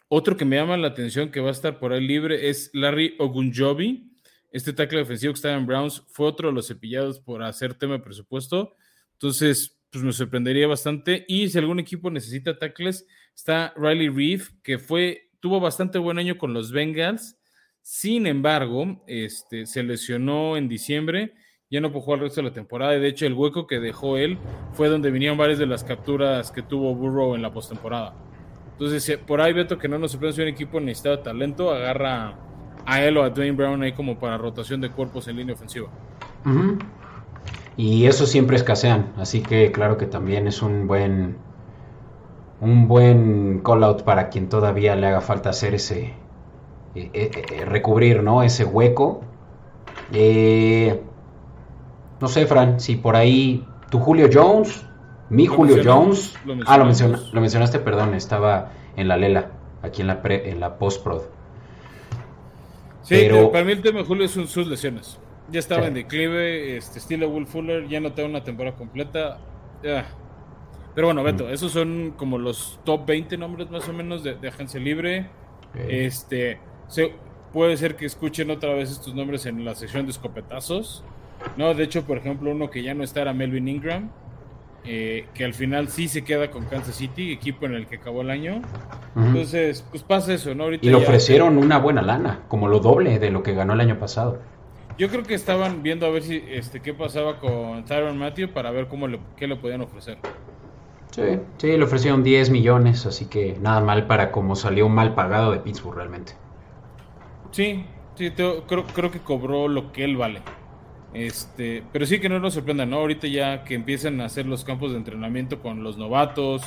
otro que me llama la atención que va a estar por ahí libre es Larry Ogunjobi, este tackle defensivo que estaba en Browns fue otro de los cepillados por hacer tema de presupuesto. Entonces, pues me sorprendería bastante. Y si algún equipo necesita tackles, está Riley Reeve, que fue, tuvo bastante buen año con los Bengals. Sin embargo, este, se lesionó en diciembre, ya no pudo jugar el resto de la temporada. De hecho, el hueco que dejó él fue donde venían varias de las capturas que tuvo Burrow en la postemporada. Entonces, por ahí Beto, que no nos sorprende si un equipo necesita talento, agarra a él o a Dwayne Brown ahí como para rotación de cuerpos en línea ofensiva. Y eso siempre escasean, así que claro que también es un buen un buen call out para quien todavía le haga falta hacer ese eh, eh, eh, recubrir, ¿no? Ese hueco. no sé, Fran, si por ahí tu Julio Jones, mi Julio Jones, ah, lo, lo mencionaste, perdón, estaba en la lela, aquí en la pre, en la post prod. Sí, pero... para mí el tema de Julio son sus lesiones. Ya estaba en declive, este, estilo Will Fuller, ya no tengo una temporada completa. Pero bueno, Beto, mm. esos son como los top 20 nombres más o menos de, agencia libre. Este, puede ser que escuchen otra vez estos nombres en la sección de escopetazos. No, de hecho, por ejemplo, uno que ya no está era Melvin Ingram. eh, que al final sí se queda con Kansas City, equipo en el que acabó el año. Entonces, pues pasa eso, ¿no? y le ofrecieron una buena lana, como lo doble de lo que ganó el año pasado. Yo creo que estaban viendo a ver si este qué pasaba con Tyron Matthew para ver cómo le, qué le podían ofrecer. Sí, sí, le ofrecieron 10 millones, así que nada mal para como salió mal pagado de Pittsburgh realmente. Sí, sí, creo, creo que cobró lo que él vale. Este, pero sí que no nos sorprenda, ¿no? Ahorita ya que empiezan a hacer los campos de entrenamiento con los novatos,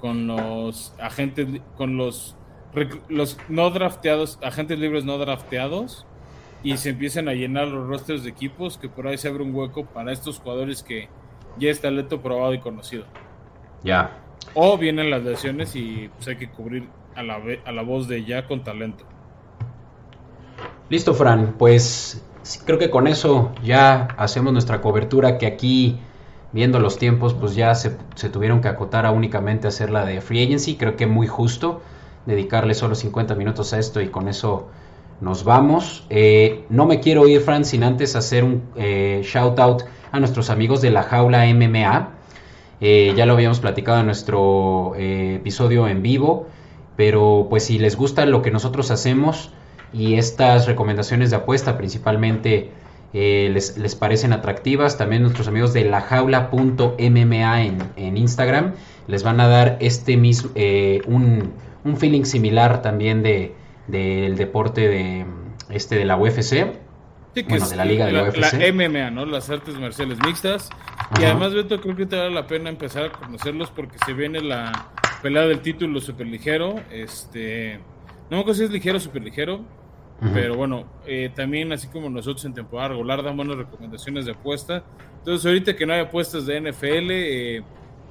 con los agentes, con los, los no drafteados, agentes libres no drafteados, y se empiezan a llenar los rosters de equipos, que por ahí se abre un hueco para estos jugadores que ya está talento probado y conocido. Ya. O vienen las lesiones y pues hay que cubrir a la, a la voz de ya con talento. Listo, Fran. Pues creo que con eso ya hacemos nuestra cobertura que aquí, viendo los tiempos, pues ya se, tuvieron que acotar a únicamente hacer la de Free Agency. Creo que muy justo dedicarle solo 50 minutos a esto y con eso nos vamos. Eh, no me quiero ir, Fran, sin antes hacer un eh, shout out a nuestros amigos de la jaula MMA. Eh, ya lo habíamos platicado en nuestro episodio en vivo, pero pues si les gusta lo que nosotros hacemos, y estas recomendaciones de apuesta principalmente eh, les, parecen atractivas. También nuestros amigos de lajaula.mma en, en Instagram les van a dar este mismo eh, un, feeling similar también de del deporte de este de la UFC. bueno, de la liga de la, UFC. La MMA, ¿no? Las artes marciales mixtas. Y además, Beto, creo que te vale la pena empezar a conocerlos porque se viene la pelea del título superligero. Este, no me acuerdo si es ligero o superligero pero bueno, eh, también así como nosotros en temporada regular damos buenas recomendaciones de apuesta. Entonces ahorita que no hay apuestas de NFL, eh,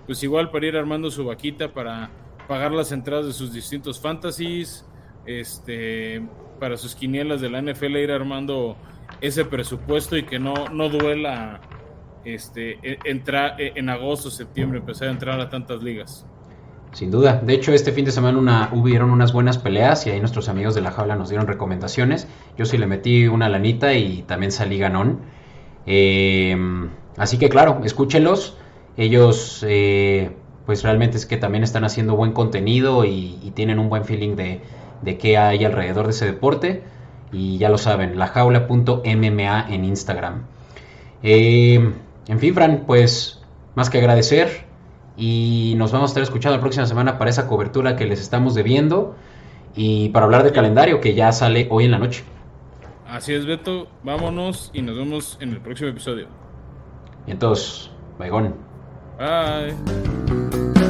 pues igual para ir armando su vaquita para pagar las entradas de sus distintos fantasies, este, para sus quinielas de la NFL ir armando ese presupuesto y que no, no duela este, e, entrar e, en agosto, septiembre, empezar a entrar a tantas ligas. Sin duda. De hecho, este fin de semana una, hubieron unas buenas peleas y ahí nuestros amigos de la jaula nos dieron recomendaciones. Yo sí le metí una lanita y también salí ganón. Eh, así que claro, escúchenlos. Ellos, eh, pues realmente es que también están haciendo buen contenido y, tienen un buen feeling de, qué hay alrededor de ese deporte. Y ya lo saben, lajaula.mma en Instagram. Eh, en fin, Fran, pues más que agradecer y nos vamos a estar escuchando la próxima semana para esa cobertura que les estamos debiendo y para hablar del calendario que ya sale hoy en la noche. Así es, Beto. Vámonos y nos vemos en el próximo episodio. Y entonces, Baigón. Bye.